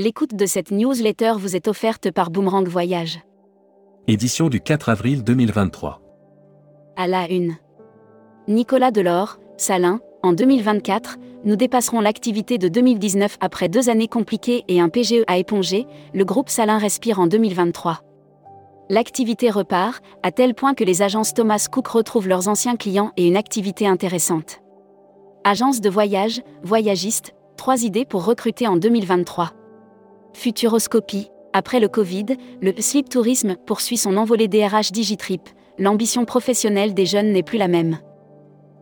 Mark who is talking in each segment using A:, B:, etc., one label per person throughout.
A: L'écoute de cette newsletter vous est offerte par Boomerang Voyage.
B: Édition du 4 avril 2023.
A: À la une. Nicolas Delors, Salin, en 2024, nous dépasserons l'activité de 2019 après deux années compliquées et un PGE à éponger, le groupe Salin respire en 2023. L'activité repart, à tel point que les agences Thomas Cook retrouvent leurs anciens clients et une activité intéressante. Agence de voyage, voyagistes, trois idées pour recruter en 2023. Futuroscopie, après le Covid, le sleep tourisme poursuit son envolée DRH Digitrip, l'ambition professionnelle des jeunes n'est plus la même.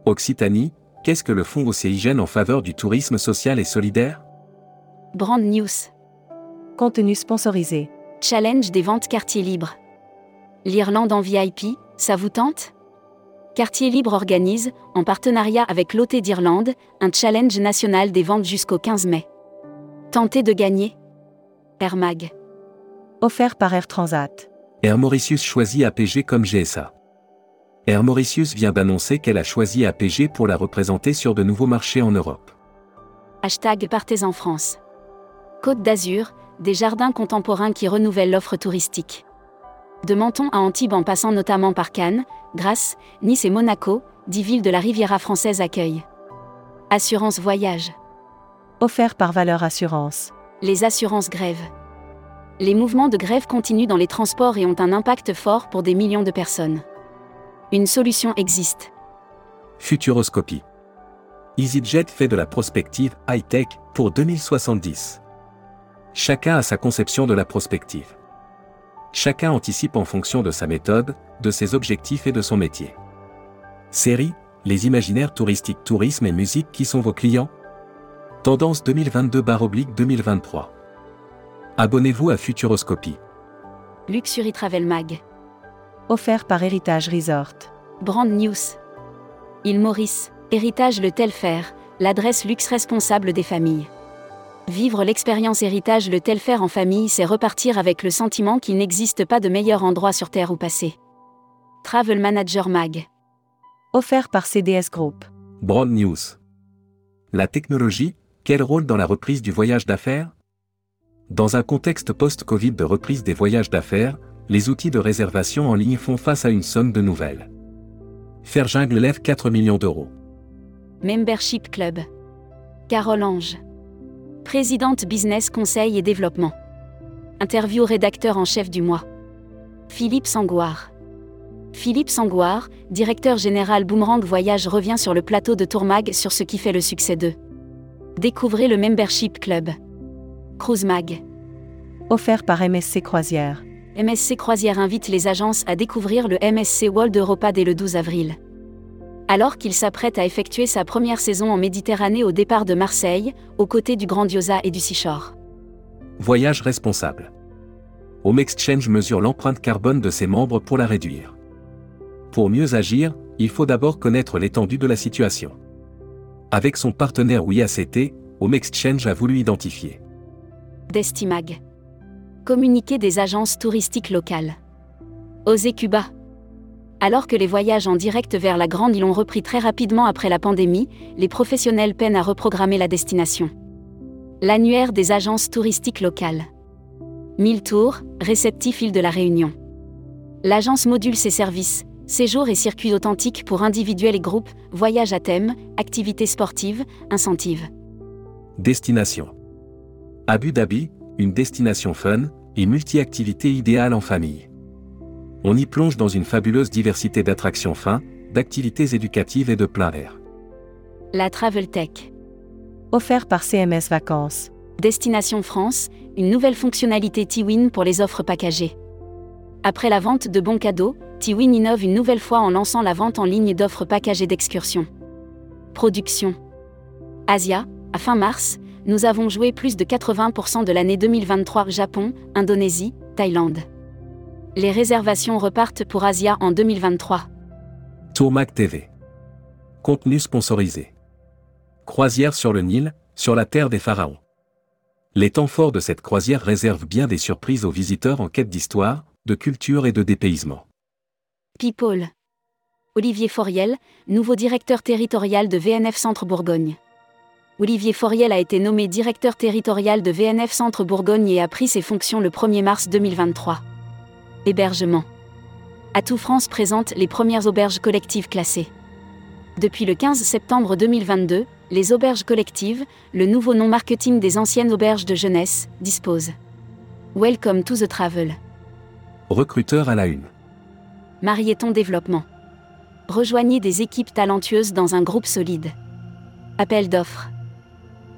B: Occitanie, qu'est-ce que le fonds Océigène en faveur du tourisme social et solidaire?
A: Brand News.
C: Contenu sponsorisé.
A: Challenge des ventes quartier libre. L'Irlande en VIP, ça vous tente? Quartier Libre organise, en partenariat avec l'OT d'Irlande, un challenge national des ventes jusqu'au 15 mai. Tentez de gagner Air Mag.
C: Offert par Air Transat.
B: Air Mauritius choisit APG comme GSA. Air Mauritius vient d'annoncer qu'elle a choisi APG pour la représenter sur de nouveaux marchés en Europe.
A: Hashtag Partez en France. Côte d'Azur, des jardins contemporains qui renouvellent l'offre touristique. De Menton à Antibes en passant notamment par Cannes, Grasse, Nice et Monaco, dix villes de la Riviera française accueillent. Assurance voyage.
C: Offert par Valeur Assurance.
A: Les assurances grèvent. Les mouvements de grève continuent dans les transports et ont un impact fort pour des millions de personnes. Une solution existe.
B: Futuroscopie. EasyJet fait de la prospective high-tech pour 2070. Chacun a sa conception de la prospective. Chacun anticipe en fonction de sa méthode, de ses objectifs et de son métier. Série, les imaginaires touristiques tourisme et musique qui sont vos clients Tendance 2022-2023. Abonnez-vous à Futuroscopie.
A: Luxury Travel Mag.
C: Offert par Héritage Resort.
A: Brand News. Il Maurice, Héritage Le Telfer, l'adresse luxe responsable des familles. Vivre l'expérience héritage Le Telfer en famille, c'est repartir avec le sentiment qu'il n'existe pas de meilleur endroit sur Terre où passer. Travel Manager Mag.
C: Offert par CDS Group.
B: Broad News. La technologie, quel rôle dans la reprise du voyage d'affaires? Dans un contexte post-Covid de reprise des voyages d'affaires, les outils de réservation en ligne font face à une somme de nouvelles. Jungle lève 4 millions d'euros.
A: Membership Club. Carole Ange. Présidente Business Conseil et Développement. Interview rédacteur en chef du mois. Philippe Sangoire. Philippe Sangoire, directeur général Boomerang Voyage revient sur le plateau de Tourmag sur ce qui fait le succès d'eux. Découvrez le Membership Club. Cruise Mag.
C: Offert par MSC Croisière.
A: MSC Croisière invite les agences à découvrir le MSC World Europa dès le 12 avril. Alors qu'il s'apprête à effectuer sa première saison en Méditerranée au départ de Marseille, aux côtés du Grandiosa et du Seashore.
B: Voyage responsable. Home Exchange mesure l'empreinte carbone de ses membres pour la réduire. Pour mieux agir, il faut d'abord connaître l'étendue de la situation. Avec son partenaire WIACT, Home Exchange a voulu identifier.
A: Destimag. Communiqué des agences touristiques locales. Osez Cuba. Alors que les voyages en direct vers la Grande Île ont repris très rapidement après la pandémie, les professionnels peinent à reprogrammer la destination. L'annuaire des agences touristiques locales. 1000 tours, réceptif île de la Réunion. L'agence module ses services, séjours et circuits authentiques pour individuels et groupes, voyages à thème, activités sportives, incentives.
B: Destination. Abu Dhabi, une destination fun et multi-activité idéale en famille. On y plonge dans une fabuleuse diversité d'attractions fins, d'activités éducatives et de plein air.
A: La Travel Tech.
C: Offert par CMS Vacances.
A: Destination France, une nouvelle fonctionnalité T-Win pour les offres packagées. Après la vente de bons cadeaux, T-Win innove une nouvelle fois en lançant la vente en ligne d'offres packagées d'excursions. Production. Asia, à fin mars, nous avons joué plus de 80% de l'année 2023 Japon, Indonésie, Thaïlande. Les réservations repartent pour Asia en 2023.
B: Tourmac TV. Contenu sponsorisé. Croisière sur le Nil, sur la terre des pharaons. Les temps forts de cette croisière réservent bien des surprises aux visiteurs en quête d'histoire, de culture et de dépaysement.
A: People. Olivier Foriel, nouveau directeur territorial de VNF Centre Bourgogne. Olivier Foriel a été nommé directeur territorial de VNF Centre Bourgogne et a pris ses fonctions le 1er mars 2023. Hébergement. Atout France présente les premières auberges collectives classées. Depuis le 15 septembre 2022, les auberges collectives, le nouveau nom marketing des anciennes auberges de jeunesse, disposent. Welcome to the travel.
B: Recruteur à la une.
A: Marieton Développement. Rejoignez des équipes talentueuses dans un groupe solide. Appel d'offres.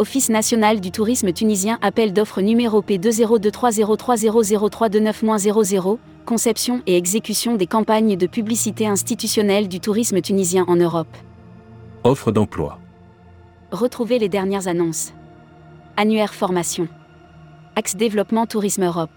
A: Office national du tourisme tunisien appel d'offres numéro P20230300329-00, conception et exécution des campagnes de publicité institutionnelle du tourisme tunisien en Europe.
B: Offre d'emploi.
A: Retrouvez les dernières annonces. Annuaire formation. Axe développement Tourisme Europe.